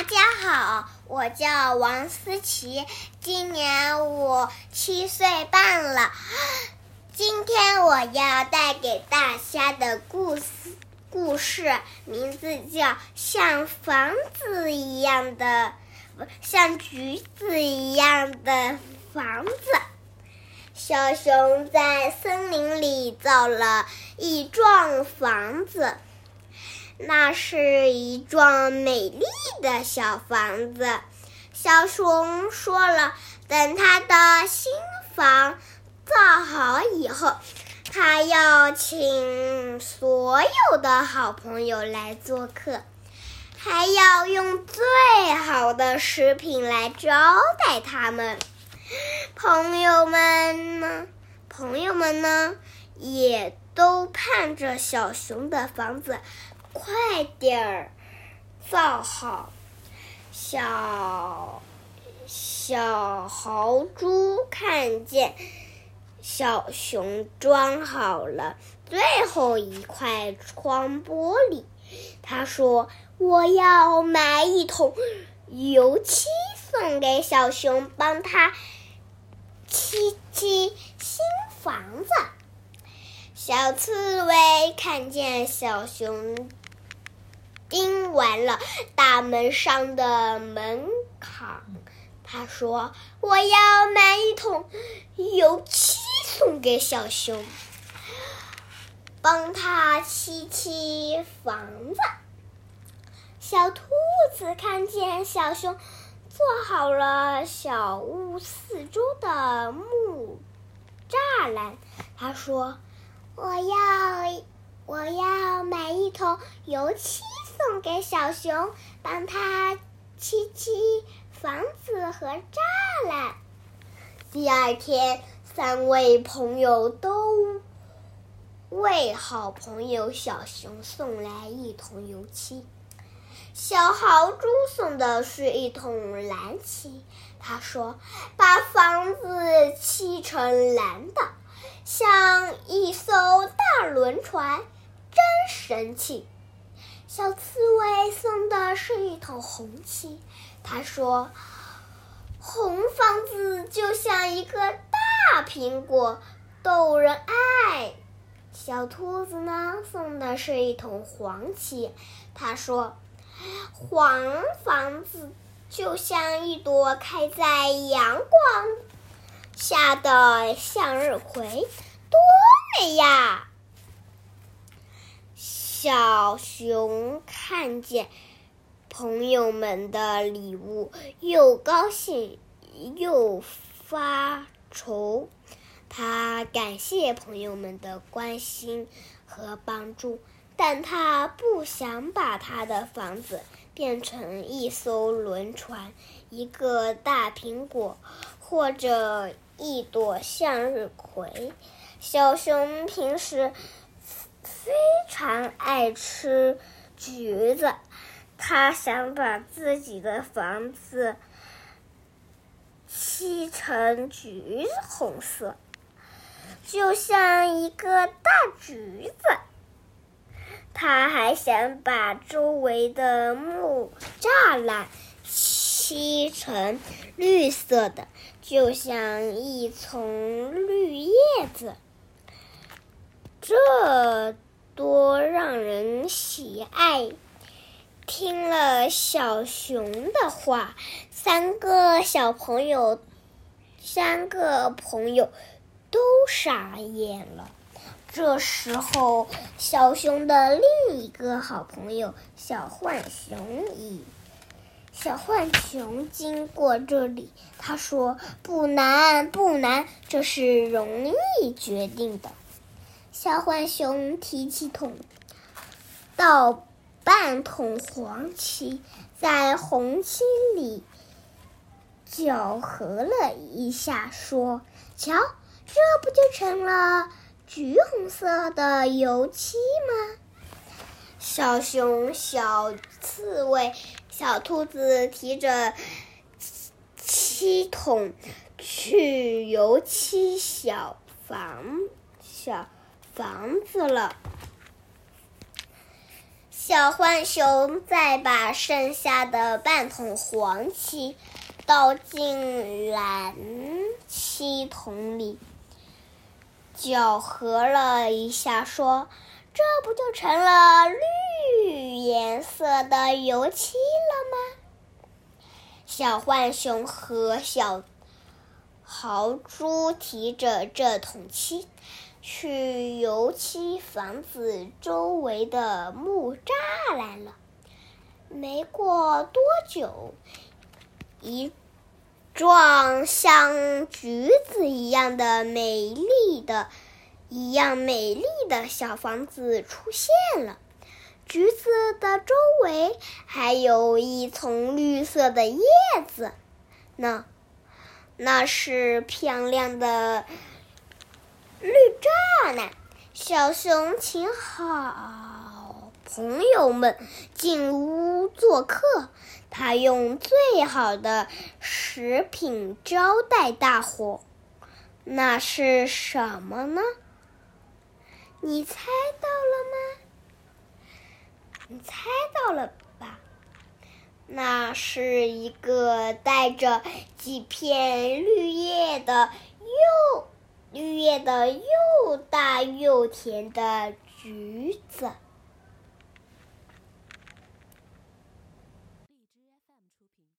大家好，我叫王思琪，今年我七岁半了。今天我要带给大家的故事故事名字叫《像房子一样的，像橘子一样的房子》。小熊在森林里造了一幢房子。那是一幢美丽的小房子。小熊说了，等他的新房造好以后，他要请所有的好朋友来做客，还要用最好的食品来招待他们。朋友们呢？朋友们呢？也都盼着小熊的房子。快点儿造好！小小豪猪看见小熊装好了最后一块窗玻璃，他说：“我要买一桶油漆送给小熊，帮他漆漆新房子。”小刺猬看见小熊。钉完了大门上的门槛，他说：“我要买一桶油漆送给小熊，帮他漆漆房子。”小兔子看见小熊做好了小屋四周的木栅栏，他说：“我要我要买一桶油漆。”送给小熊，帮他漆漆房子和栅栏。第二天，三位朋友都为好朋友小熊送来一桶油漆。小豪猪送的是一桶蓝漆，他说：“把房子漆成蓝的，像一艘大轮船，真神气。”小刺猬送的是一桶红漆，他说：“红房子就像一个大苹果，逗人爱。”小兔子呢，送的是一桶黄漆，他说：“黄房子就像一朵开在阳光下的向日葵，多美呀！”小熊看见朋友们的礼物，又高兴又发愁。他感谢朋友们的关心和帮助，但他不想把他的房子变成一艘轮船、一个大苹果或者一朵向日葵。小熊平时。非常爱吃橘子，他想把自己的房子漆成橘红色，就像一个大橘子。他还想把周围的木栅栏漆成绿色的，就像一丛绿叶子。这。多让人喜爱！听了小熊的话，三个小朋友，三个朋友都傻眼了。这时候，小熊的另一个好朋友小浣熊已小浣熊经过这里，他说：“不难，不难，这是容易决定的。”小浣熊提起桶，倒半桶黄漆，在红漆里搅和了一下，说：“瞧，这不就成了橘红色的油漆吗？”小熊、小刺猬、小兔子提着漆桶去油漆小房小。房子了，小浣熊再把剩下的半桶黄漆倒进蓝漆桶里，搅和了一下，说：“这不就成了绿颜色的油漆了吗？”小浣熊和小豪猪提着这桶漆。去油漆房子周围的木栅栏了。没过多久，一幢像橘子一样的美丽的、一样美丽的小房子出现了。橘子的周围还有一丛绿色的叶子呢，那是漂亮的。绿栅栏，小熊请好朋友们进屋做客，他用最好的食品招待大伙。那是什么呢？你猜到了吗？你猜到了吧？那是一个带着几片绿叶的又。绿叶的又大又甜的橘子。